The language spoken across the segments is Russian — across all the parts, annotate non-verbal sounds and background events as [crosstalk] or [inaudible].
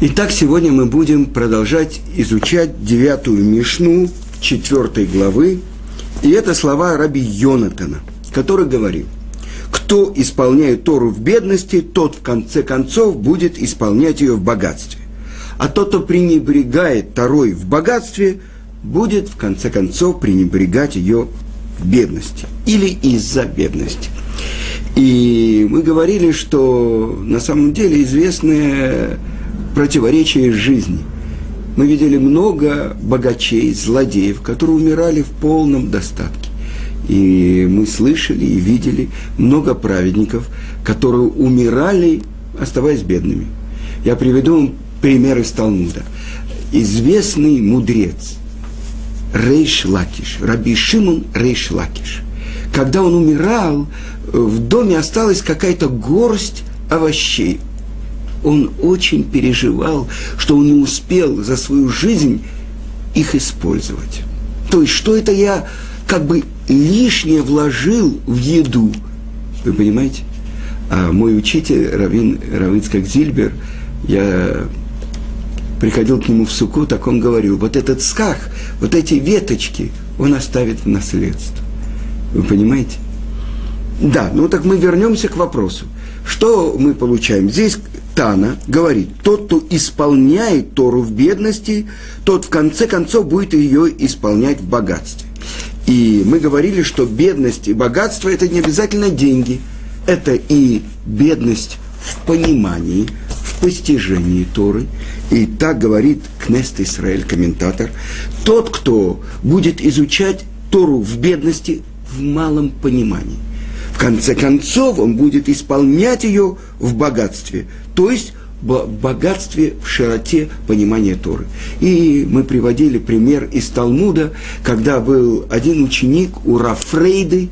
Итак, сегодня мы будем продолжать изучать девятую Мишну четвертой главы. И это слова раби Йонатана, который говорил, кто исполняет Тору в бедности, тот в конце концов будет исполнять ее в богатстве. А тот, кто пренебрегает Торой в богатстве, будет в конце концов пренебрегать ее в бедности или из-за бедности. И мы говорили, что на самом деле известная противоречия жизни. Мы видели много богачей, злодеев, которые умирали в полном достатке. И мы слышали и видели много праведников, которые умирали, оставаясь бедными. Я приведу вам пример из Талмуда. Известный мудрец Рейш Лакиш, Раби Шимон Рейш Лакиш. Когда он умирал, в доме осталась какая-то горсть овощей – он очень переживал, что он не успел за свою жизнь их использовать. То есть, что это я как бы лишнее вложил в еду. Вы понимаете? А мой учитель, Равин, Равицкак Зильбер, я приходил к нему в суку, так он говорил, вот этот сках, вот эти веточки он оставит в наследство. Вы понимаете? Да, ну так мы вернемся к вопросу. Что мы получаем? Здесь Тана говорит, тот, кто исполняет Тору в бедности, тот в конце концов будет ее исполнять в богатстве. И мы говорили, что бедность и богатство – это не обязательно деньги. Это и бедность в понимании, в постижении Торы. И так говорит Кнест Исраэль, комментатор. Тот, кто будет изучать Тору в бедности, в малом понимании – в конце концов он будет исполнять ее в богатстве, то есть в богатстве, в широте понимания Торы. И мы приводили пример из Талмуда, когда был один ученик у Рафрейды,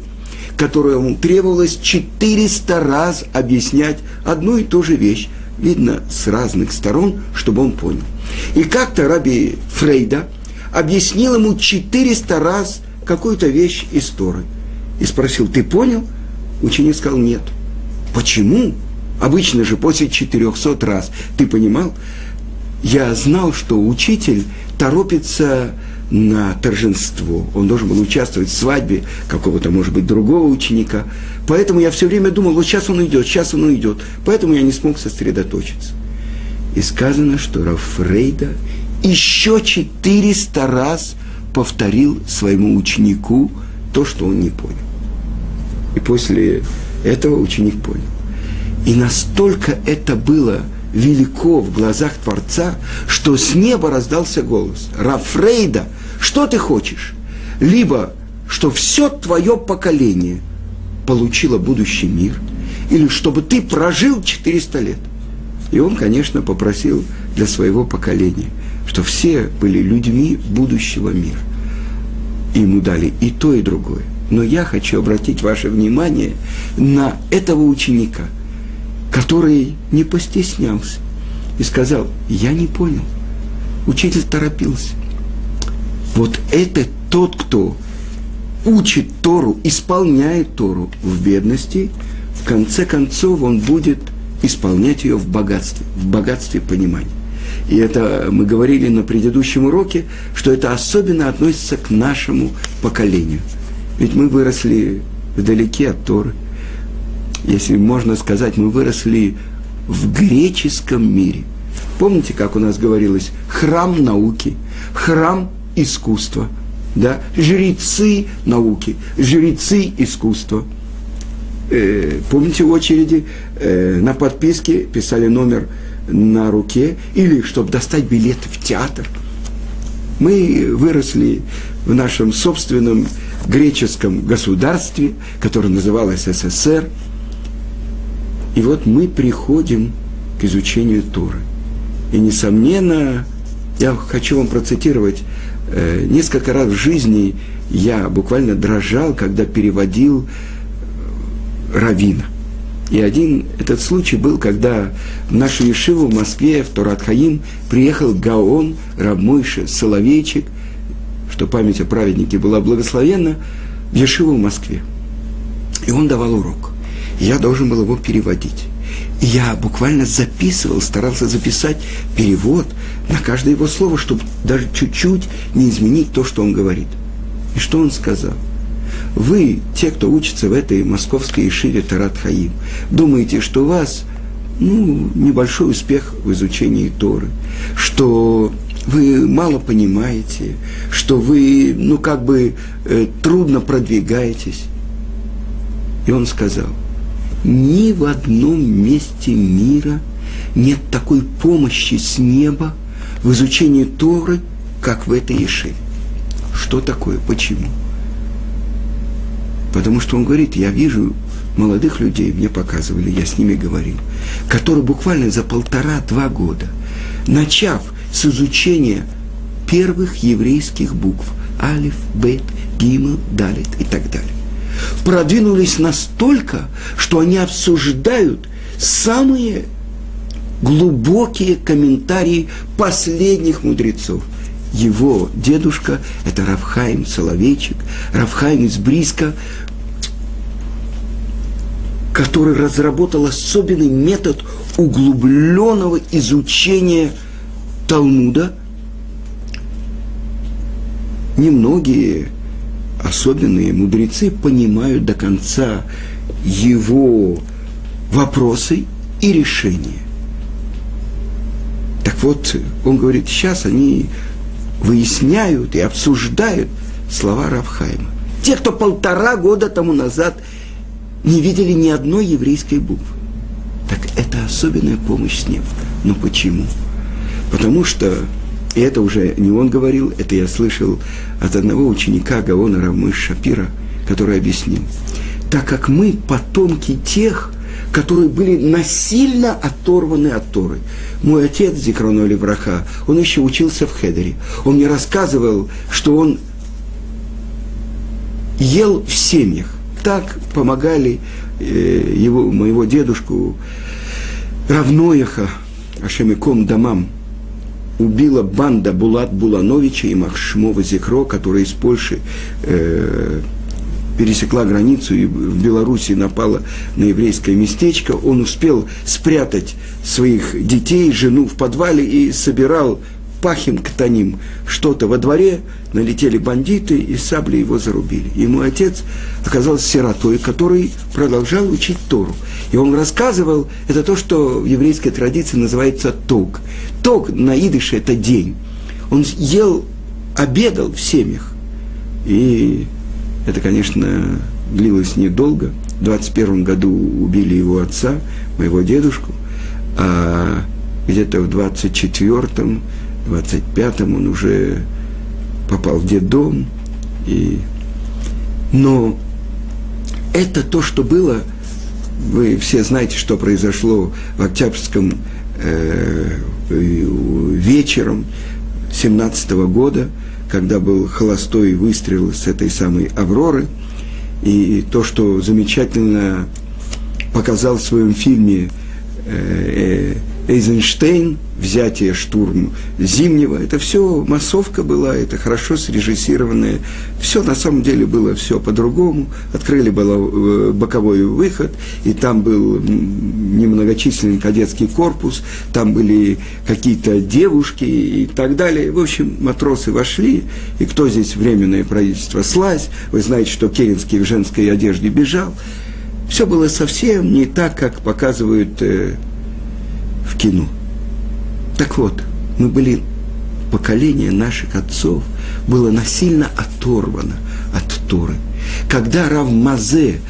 которому требовалось 400 раз объяснять одну и ту же вещь, видно, с разных сторон, чтобы он понял. И как-то Раби Фрейда объяснил ему 400 раз какую-то вещь из Торы. И спросил, ты понял? Ученик сказал нет. Почему? Обычно же после 400 раз. Ты понимал? Я знал, что учитель торопится на торжество. Он должен был участвовать в свадьбе какого-то, может быть, другого ученика. Поэтому я все время думал, вот сейчас он уйдет, сейчас он уйдет. Поэтому я не смог сосредоточиться. И сказано, что Рафрейда еще 400 раз повторил своему ученику то, что он не понял. И после этого ученик понял. И настолько это было велико в глазах Творца, что с неба раздался голос. Рафрейда, что ты хочешь? Либо, что все твое поколение получило будущий мир, или чтобы ты прожил 400 лет. И он, конечно, попросил для своего поколения, что все были людьми будущего мира. И ему дали и то, и другое. Но я хочу обратить ваше внимание на этого ученика, который не постеснялся и сказал, я не понял. Учитель торопился. Вот это тот, кто учит Тору, исполняет Тору в бедности, в конце концов он будет исполнять ее в богатстве, в богатстве понимания. И это мы говорили на предыдущем уроке, что это особенно относится к нашему поколению – ведь мы выросли вдалеке от Торы. Если можно сказать, мы выросли в греческом мире. Помните, как у нас говорилось, храм науки, храм искусства, да? жрецы науки, жрецы искусства. Э, помните очереди э, на подписке писали номер на руке или чтобы достать билеты в театр. Мы выросли в нашем собственном греческом государстве, которое называлось СССР. И вот мы приходим к изучению Торы. И, несомненно, я хочу вам процитировать, э, несколько раз в жизни я буквально дрожал, когда переводил э, Равина. И один этот случай был, когда в нашу Ешиву в Москве, в Торатхаим, приехал Гаон, Рабмойша, Соловейчик – что память о праведнике была благословенна, в Ешиву в Москве. И он давал урок. Я должен был его переводить. И я буквально записывал, старался записать перевод на каждое его слово, чтобы даже чуть-чуть не изменить то, что он говорит. И что он сказал? Вы, те, кто учится в этой московской Ишиве Тарат Хаим, думаете, что у вас ну, небольшой успех в изучении Торы, что вы мало понимаете, что вы, ну, как бы э, трудно продвигаетесь. И он сказал, ни в одном месте мира нет такой помощи с неба в изучении Торы, как в этой Ешиве. Что такое? Почему? Потому что он говорит, я вижу молодых людей, мне показывали, я с ними говорил, которые буквально за полтора-два года, начав с изучения первых еврейских букв, алиф, бет, гимл, далит и так далее, продвинулись настолько, что они обсуждают самые глубокие комментарии последних мудрецов. Его дедушка – это Равхайм Соловейчик, Равхайм из Бриска, который разработал особенный метод углубленного изучения Талмуда. Немногие особенные мудрецы понимают до конца его вопросы и решения. Так вот, он говорит, сейчас они выясняют и обсуждают слова Равхайма. Те, кто полтора года тому назад не видели ни одной еврейской буквы. Так это особенная помощь с неба. Но почему? Потому что, и это уже не он говорил, это я слышал от одного ученика Гаона Рамыш Шапира, который объяснил. Так как мы потомки тех, которые были насильно оторваны от Торы. Мой отец, Зикрону Левраха, он еще учился в Хедере. Он мне рассказывал, что он ел в семьях так помогали э, его, моего дедушку Равнояха, Ашемиком Дамам, убила банда Булат Булановича и Махшмова Зикро, которая из Польши э, пересекла границу и в Беларуси напала на еврейское местечко. Он успел спрятать своих детей, жену в подвале и собирал пахим ктаним, что-то во дворе, налетели бандиты и сабли его зарубили. И мой отец оказался сиротой, который продолжал учить Тору. И он рассказывал, это то, что в еврейской традиции называется тог. Тог на идыше – это день. Он ел, обедал в семьях. И это, конечно, длилось недолго. В 21 году убили его отца, моего дедушку, а где-то в 24-м 25-м он уже попал в детдом. И... Но это то, что было, вы все знаете, что произошло в Октябрьском э, вечером 17 -го года, когда был холостой выстрел с этой самой «Авроры», и то, что замечательно показал в своем фильме э, э, Эйзенштейн, взятие штурм Зимнего, это все массовка была, это хорошо срежиссированное. Все на самом деле было все по-другому. Открыли было э, боковой выход, и там был немногочисленный кадетский корпус, там были какие-то девушки и так далее. В общем, матросы вошли, и кто здесь временное правительство слазь, вы знаете, что Керенский в женской одежде бежал. Все было совсем не так, как показывают э, в кино. Так вот, мы были, поколение наших отцов было насильно оторвано от Торы. Когда Рав Мазе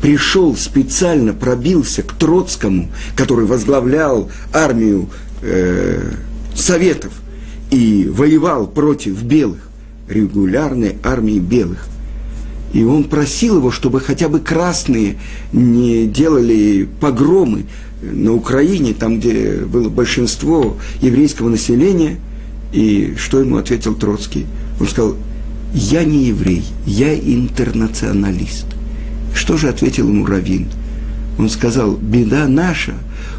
пришел специально, пробился к Троцкому, который возглавлял армию э, Советов и воевал против белых, регулярной армии белых. И он просил его, чтобы хотя бы красные не делали погромы на Украине, там, где было большинство еврейского населения, и что ему ответил Троцкий? Он сказал, я не еврей, я интернационалист. Что же ответил ему Равин? Он сказал, беда наша,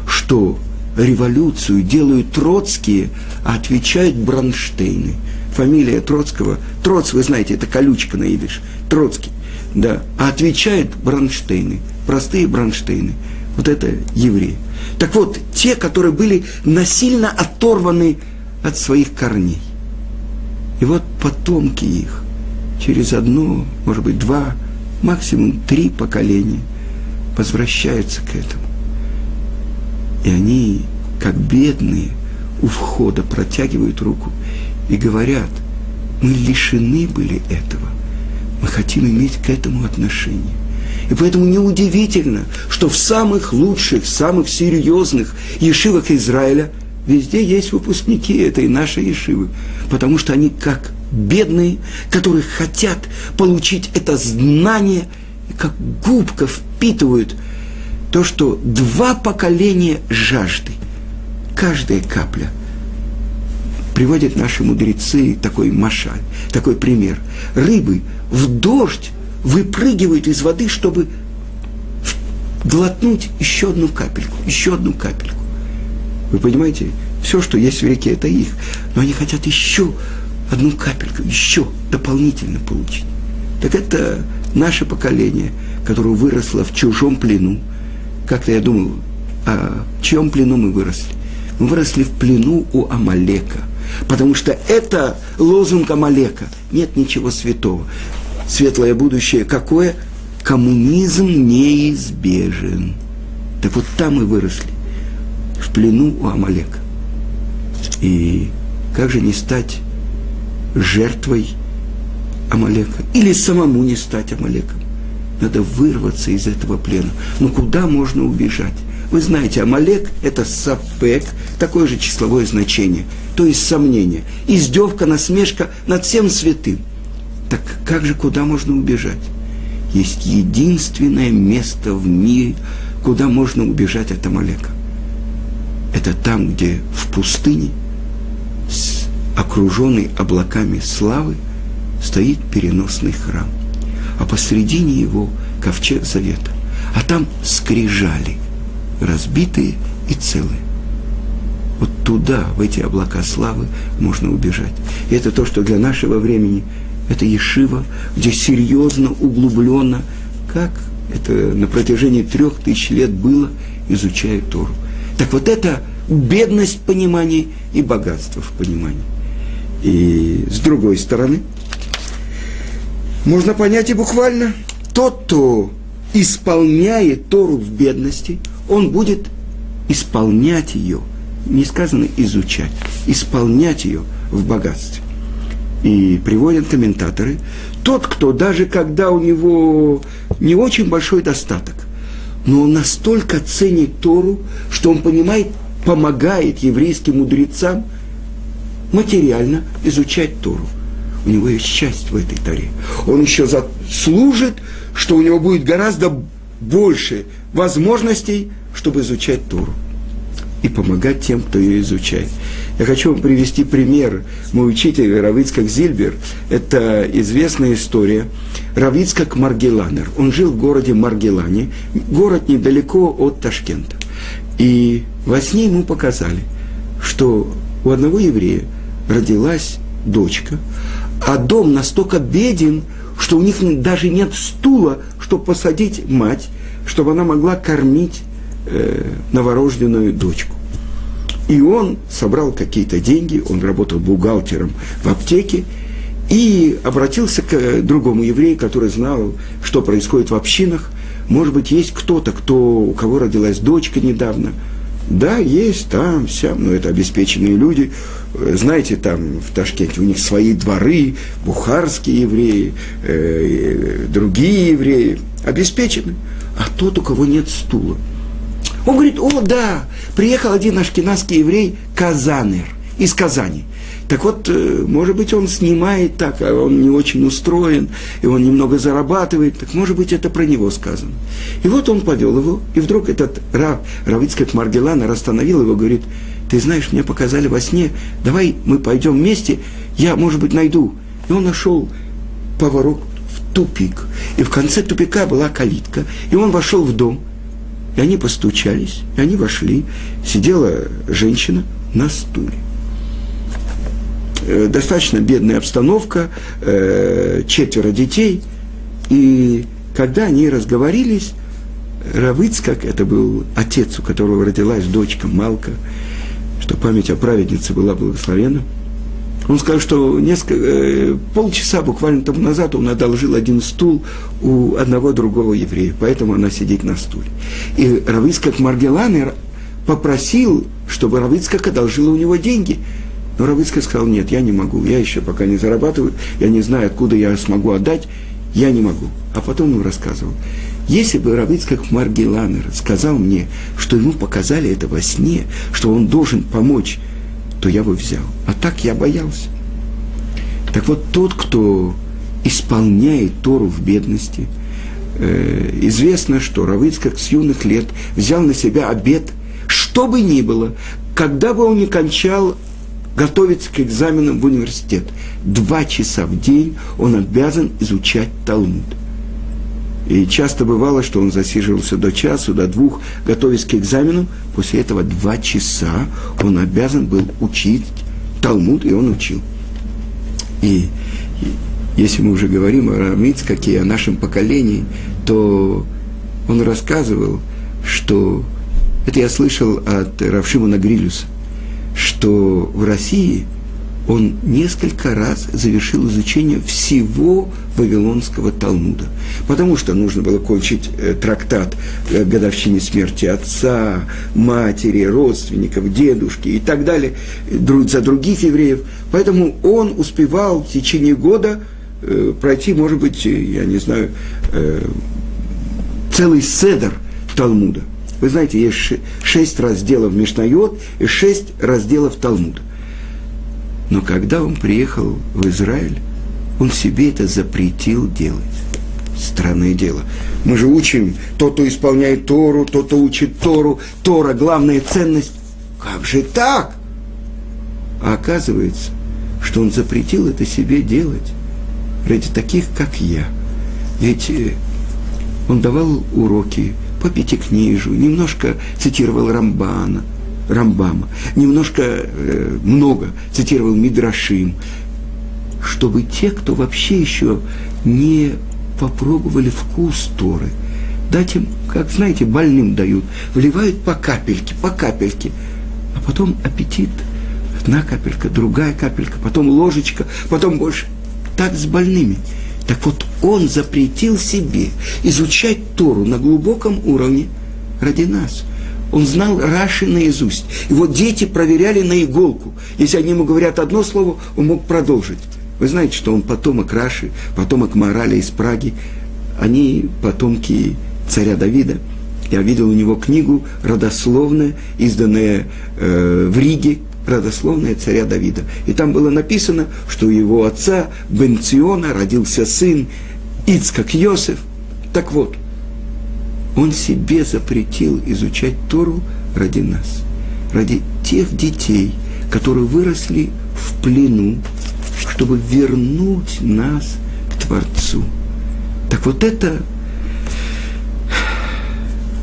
что революцию делают троцкие, а отвечают Бронштейны. Фамилия Троцкого, Троц, вы знаете, это колючка на идыш, Троцкий, да, а отвечают Бронштейны, простые Бронштейны – Вот это евреи. Так вот, те, которые были насильно оторваны от своих корней. И вот потомки их через одно, может быть, два, максимум три поколения возвращаются к этому. И они, как бедные, у входа протягивают руку и говорят, мы лишены были этого, мы хотим иметь к этому отношение. И поэтому неудивительно, что в самых лучших, самых серьезных ешивах Израиля везде есть выпускники этой нашей ешивы, потому что они как бедные, которые хотят получить это знание, как губка впитывают то, что два поколения жажды, каждая капля – приводят наши мудрецы такой машаль, такой пример. Рыбы в дождь выпрыгивают из воды, чтобы глотнуть еще одну капельку, еще одну капельку. Вы понимаете, все, что есть в реке, это их. Но они хотят еще одну капельку, еще дополнительно получить. Так это наше поколение, которое выросло в чужом плену. Как-то я думал, а в чьем плену мы выросли? Мы выросли в плену у Амалека. Потому что это лозунг Амалека. Нет ничего святого светлое будущее какое? Коммунизм неизбежен. Так вот там мы выросли, в плену у Амалека. И как же не стать жертвой Амалека? Или самому не стать Амалеком? Надо вырваться из этого плена. Но куда можно убежать? Вы знаете, Амалек – это сапек, такое же числовое значение, то есть сомнение, издевка, насмешка над всем святым – так как же, куда можно убежать? Есть единственное место в мире, куда можно убежать от Амалека. Это там, где в пустыне, окруженный облаками славы, стоит переносный храм. А посредине его ковчег завета. А там скрижали, разбитые и целые. Вот туда, в эти облака славы, можно убежать. И это то, что для нашего времени это Ешива, где серьезно, углубленно, как это на протяжении трех тысяч лет было, изучают Тору. Так вот это бедность понимания и богатство в понимании. И с другой стороны, можно понять и буквально, тот, кто исполняет Тору в бедности, он будет исполнять ее, не сказано изучать, исполнять ее в богатстве. И приводят комментаторы, тот, кто даже когда у него не очень большой достаток, но он настолько ценит Тору, что он понимает, помогает еврейским мудрецам материально изучать Тору. У него есть счастье в этой Торе. Он еще служит, что у него будет гораздо больше возможностей, чтобы изучать Тору и помогать тем, кто ее изучает. Я хочу вам привести пример. Мой учитель Равицкак Зильбер, это известная история. Равицкак Маргеланер. Он жил в городе Маргелане, город недалеко от Ташкента. И во сне ему показали, что у одного еврея родилась дочка, а дом настолько беден, что у них даже нет стула, чтобы посадить мать, чтобы она могла кормить э, новорожденную дочку. И он собрал какие-то деньги, он работал бухгалтером в аптеке, и обратился к другому еврею, который знал, что происходит в общинах. Может быть, есть кто-то, кто, у кого родилась дочка недавно. Да, есть там, сям, но это обеспеченные люди. Знаете, там в Ташкенте у них свои дворы, бухарские евреи, э, другие евреи, обеспечены. А тот, у кого нет стула – он говорит, о, да, приехал один ашкенадский еврей Казанер из Казани. Так вот, э, может быть, он снимает так, а он не очень устроен, и он немного зарабатывает, так может быть, это про него сказано. И вот он повел его, и вдруг этот Рав, Равицкак Маргеланер остановил его, говорит, ты знаешь, мне показали во сне, давай мы пойдем вместе, я, может быть, найду. И он нашел поворот в тупик. И в конце тупика была калитка, и он вошел в дом – и они постучались, и они вошли. Сидела женщина на стуле. Э, достаточно бедная обстановка, э, четверо детей. И когда они разговорились, Равыцкак, это был отец, у которого родилась дочка Малка, что память о праведнице была благословена. Он сказал, что несколько, э, полчаса буквально тому назад он одолжил один стул у одного другого еврея, поэтому она сидит на стуле. И Равыцкак Маргеланер попросил, чтобы Равыцкак одолжила у него деньги. Но Равыцкак сказал, нет, я не могу, я еще пока не зарабатываю, я не знаю, откуда я смогу отдать, я не могу. А потом он рассказывал, если бы Равицкак Маргеланер сказал мне, что ему показали это во сне, что он должен помочь, то я бы взял. А так я боялся. Так вот, тот, кто исполняет Тору в бедности, э, известно, что Равицкак с юных лет взял на себя обед, что бы ни было, когда бы он ни кончал готовиться к экзаменам в университет, два часа в день он обязан изучать Талмуд – и часто бывало, что он засиживался до часу, до двух, готовясь к экзамену. После этого два часа он обязан был учить Талмуд, и он учил. И, если мы уже говорим о Рамицкаке, о нашем поколении, то он рассказывал, что это я слышал от Равшимона Грилюса, что в России он несколько раз завершил изучение всего Вавилонского Талмуда. Потому что нужно было кончить э, трактат э, годовщине смерти отца, матери, родственников, дедушки и так далее, друг, за других евреев. Поэтому он успевал в течение года э, пройти, может быть, я не знаю, э, целый седер Талмуда. Вы знаете, есть шесть разделов Мишнайот и шесть разделов Талмуда. Но когда он приехал в Израиль, он себе это запретил делать. Странное дело. Мы же учим, тот, кто исполняет Тору, тот, кто учит Тору, Тора – главная ценность. Как же так? А оказывается, что он запретил это себе делать ради таких, как я. Ведь э, он давал уроки по пятикнижу, немножко цитировал Рамбана – Рамбама, немножко э, много цитировал Мидрашим, чтобы те, кто вообще еще не попробовали вкус Торы, дать им, как знаете, больным дают, вливают по капельке, по капельке, а потом аппетит, одна капелька, другая капелька, потом ложечка, потом больше. Так с больными. Так вот, он запретил себе изучать Тору на глубоком уровне ради нас – он знал Раши наизусть. И вот дети проверяли на иголку. Если они ему говорят одно слово, он мог продолжить. Вы знаете, что он потомок Раши, потомок Мораля из Праги. Они потомки царя Давида. Я видел у него книгу родословная, изданная э, в Риге, родословная царя Давида. И там было написано, что у его отца Бенциона родился сын Ицкак Йосеф. Так вот, он себе запретил изучать Тору ради нас, ради тех детей, которые выросли в плену, чтобы вернуть нас к Творцу. Так вот это...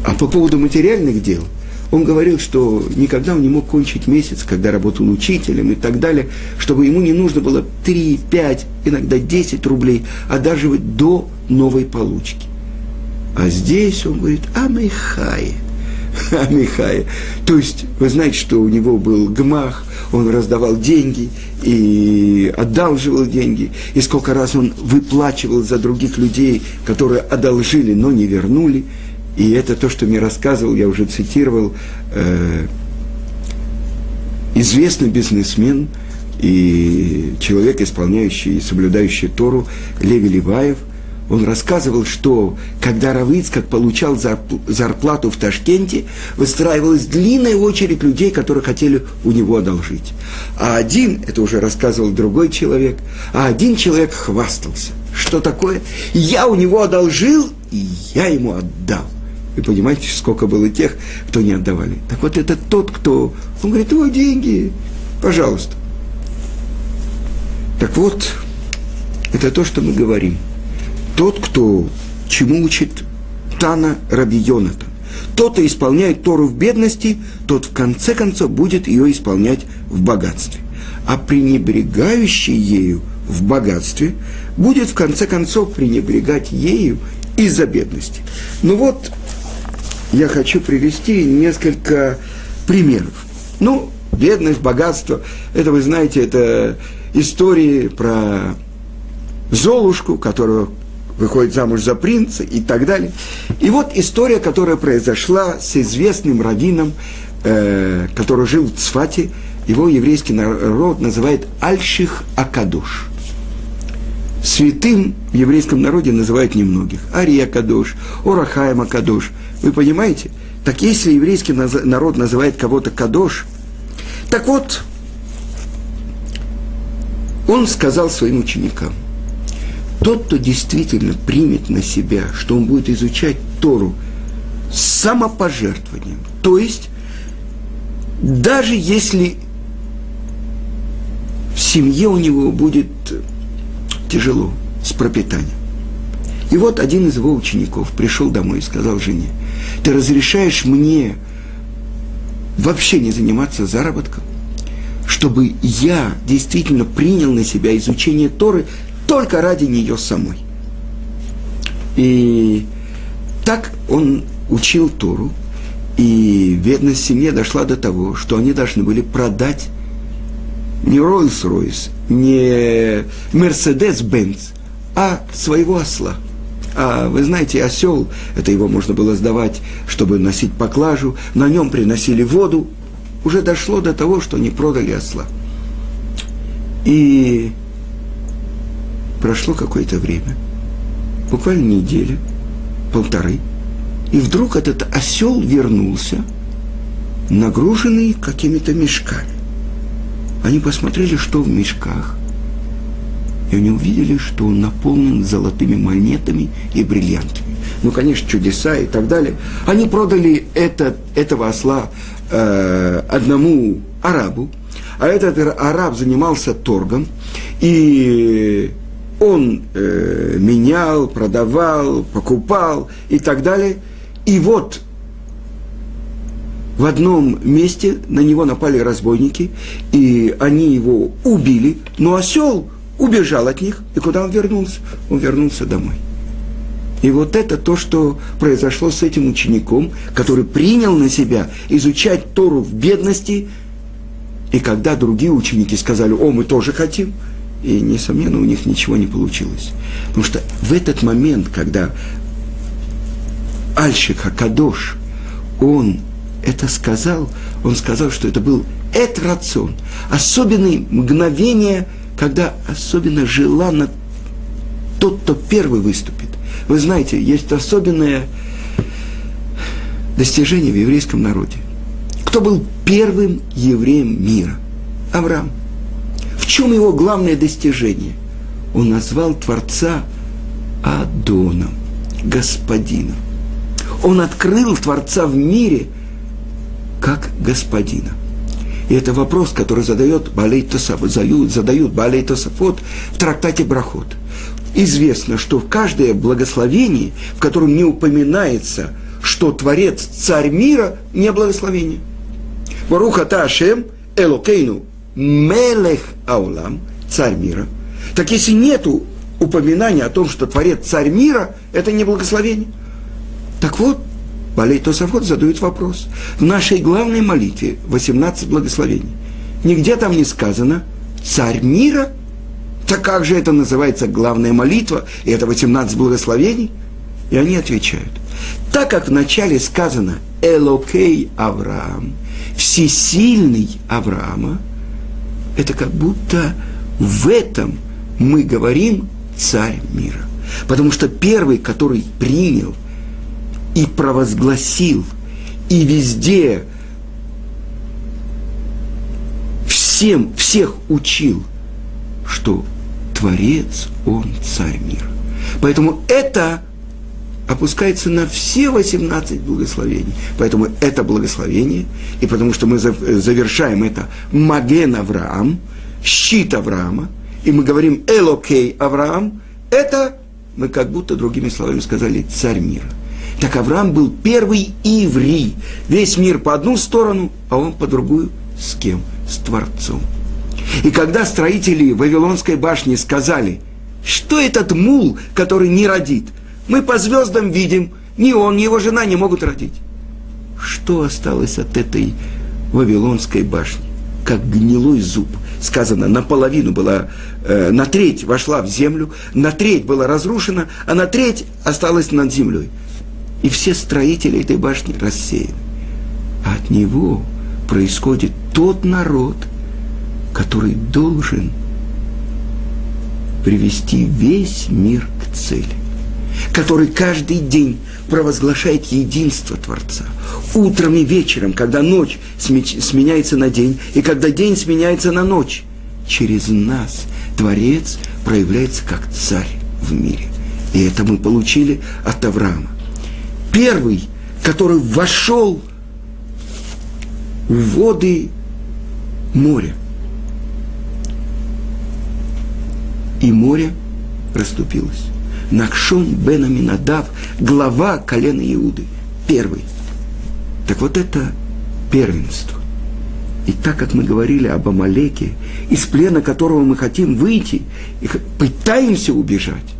А по поводу материальных дел, он говорил, что никогда он не мог кончить месяц, когда работал учителем и так далее, чтобы ему не нужно было 3, 5, иногда 10 рублей, а даже до новой получки. А здесь он говорит Амихай. [laughs] Амихай. То есть, вы знаете, что у него был гмах, он раздавал деньги и одалживал деньги, и сколько раз он выплачивал за других людей, которые одолжили, но не вернули. И это то, что мне рассказывал, я уже цитировал, э, известный бизнесмен и человек, исполняющий и соблюдающий Тору, Леви Ливаев – он рассказывал, что когда Равицкак получал зарплату в Ташкенте, выстраивалась длинная очередь людей, которые хотели у него одолжить. А один, это уже рассказывал другой человек, а один человек хвастался. Что такое? Я у него одолжил, и я ему отдал. Вы понимаете, сколько было тех, кто не отдавали. Так вот, это тот, кто... Он говорит, о, деньги, пожалуйста. Так вот, это то, что мы говорим – тот, кто чему учит Тана Раби Йонатан. Тот, кто исполняет Тору в бедности, тот в конце концов будет ее исполнять в богатстве. А пренебрегающий ею в богатстве будет в конце концов пренебрегать ею из-за бедности. Ну вот, я хочу привести несколько примеров. Ну, бедность, богатство, это вы знаете, это истории про Золушку, которая выходит замуж за принца и так далее. И вот история, которая произошла с известным раввином, э, который жил в Цфате, его еврейский народ называет Альших Акадуш. Святым в еврейском народе называют немногих. Ария Кадош, Орахаем Акадош. Вы понимаете? Так если еврейский народ называет кого-то Кадош, так вот, он сказал своим ученикам, тот, кто действительно примет на себя, что он будет изучать Тору с самопожертвованием, то есть даже если в семье у него будет тяжело с пропитанием. И вот один из его учеников пришел домой и сказал жене, ты разрешаешь мне вообще не заниматься заработком, чтобы я действительно принял на себя изучение Торы только ради нее самой. И так он учил Тору, и бедность семье дошла до того, что они должны были продать не Роллс-Ройс, не Мерседес-Бенц, а своего осла. А вы знаете, осел, это его можно было сдавать, чтобы носить поклажу, на нем приносили воду. Уже дошло до того, что не продали осла. И прошло какое-то время, буквально неделя, полторы, и вдруг этот осел вернулся, нагруженный какими-то мешками. Они посмотрели, что в мешках, и они увидели, что он наполнен золотыми монетами и бриллиантами. Ну, конечно, чудеса и так далее. Они продали этот, этого осла э, одному арабу, а этот араб занимался торгом, и он э, менял, продавал, покупал и так далее. И вот в одном месте на него напали разбойники, и они его убили, но осел убежал от них, и куда он вернулся? Он вернулся домой. И вот это то, что произошло с этим учеником, который принял на себя изучать Тору в бедности, и когда другие ученики сказали, о, мы тоже хотим, и, несомненно, у них ничего не получилось. Потому что в этот момент, когда Альшик Хакадош, он это сказал, он сказал, что это был эт рацион, особенное мгновение, когда особенно желанно тот, кто первый выступит. Вы знаете, есть особенное достижение в еврейском народе. Кто был первым евреем мира? Авраам. Чем его главное достижение? Он назвал Творца Адоном, Господином. Он открыл Творца в мире – как господина. И это вопрос, который задает Балей Тосафот, задают Балей Тосафот в трактате Брахот. Известно, что в каждое благословение, в котором не упоминается, что Творец, Царь мира, не благословение. Варуха Ташем, Элокейну, Мелех Аулам, Царь мира. Так если нету упоминания о том, что Творец Царь мира, это не благословение. Так вот, Балей Тософот задают вопрос. В нашей главной молитве 18 благословений. Нигде там не сказано «Царь мира». Так как же это называется главная молитва, и это 18 благословений? И они отвечают. Так как вначале сказано «Элокей Авраам», «Всесильный Авраама», это как будто в этом мы говорим «Царь мира». Потому что первый, который принял и провозгласил, и везде всем, всех учил, что Творец, Он царь мира. Поэтому это опускается на все 18 благословений. Поэтому это благословение, и потому что мы завершаем это Маген Авраам, щит Авраама, и мы говорим Элокей Авраам, это мы как будто другими словами сказали царь мира. Так Авраам был первый иври. Весь мир по одну сторону, а он по другую. С кем? С Творцом. И когда строители Вавилонской башни сказали, что этот мул, который не родит, мы по звездам видим, ни он, ни его жена не могут родить. что осталось от этой Вавилонской башни? Как гнилой зуб. Сказано, наполовину была, э, на треть вошла в землю, на треть была разрушена, а на треть осталась над землей. И все строители этой башни рассеяны. А от него происходит тот народ, который должен привести весь мир к цели, который каждый день провозглашает единство Творца. Утром и вечером, когда ночь сменяется на день, и когда день сменяется на ночь, через нас Творец проявляется как царь в мире. И это мы получили от Авраама. Первый, который вошел в воды моря. И море расступилось. Накшон бен Аминадав, глава колена Иуды, первый. Так вот это первенство. И так как мы говорили об Амалеке, из плена которого мы хотим выйти, и пытаемся убежать,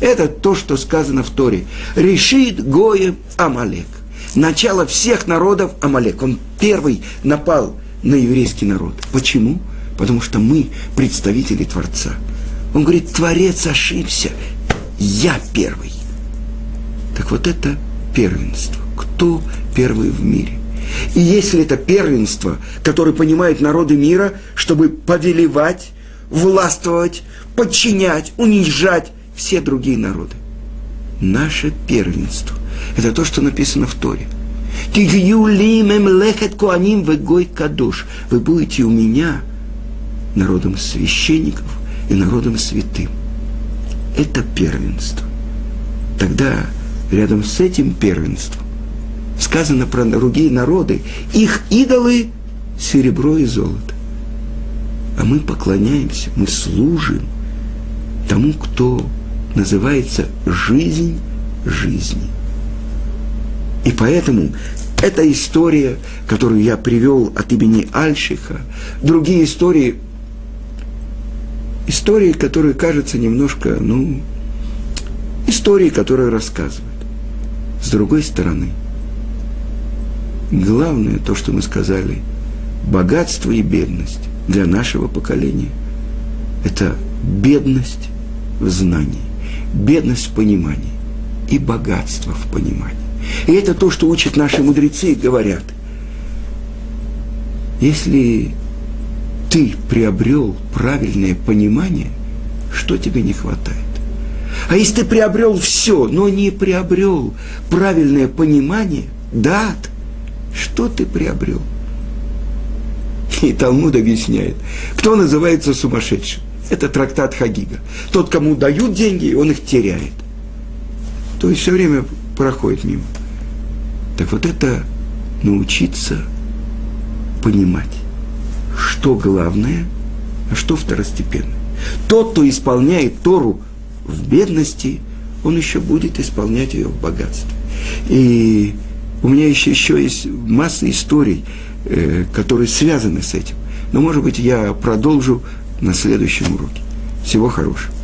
это то, что сказано в Торе. Решит Гоем Амалек. Начало всех народов Амалек. Он первый напал на еврейский народ. Почему? Потому что мы представители Творца. Он говорит, Творец ошибся, я первый. Так вот это первенство. Кто первый в мире? И если это первенство, которое понимает народы мира, чтобы повелевать, властвовать, подчинять, унижать все другие народы. Наше первенство – это то, что написано в Торе. Вы будете у меня народом священников и народом святым это первенство. Тогда рядом с этим первенством сказано про другие народы, их идолы – серебро и золото. А мы поклоняемся, мы служим тому, кто называется жизнь жизни. И поэтому эта история, которую я привел от имени Альшиха, другие истории истории, которые кажутся немножко, ну, истории, которые рассказывают. С другой стороны, главное то, что мы сказали, богатство и бедность для нашего поколения – это бедность в знании, бедность в понимании и богатство в понимании. И это то, что учат наши мудрецы и говорят. Если ты приобрел правильное понимание, что тебе не хватает. А если ты приобрел все, но не приобрел правильное понимание, дат, что ты приобрел? И Талмуд объясняет, кто называется сумасшедшим. Это трактат Хагига. Тот, кому дают деньги, он их теряет. То есть все время проходит мимо. Так вот это научиться понимать что главное, а что второстепенное. Тот, кто исполняет Тору в бедности, он еще будет исполнять ее в богатстве. И у меня еще, еще есть масса историй, э, которые связаны с этим. Но, может быть, я продолжу на следующем уроке. Всего хорошего.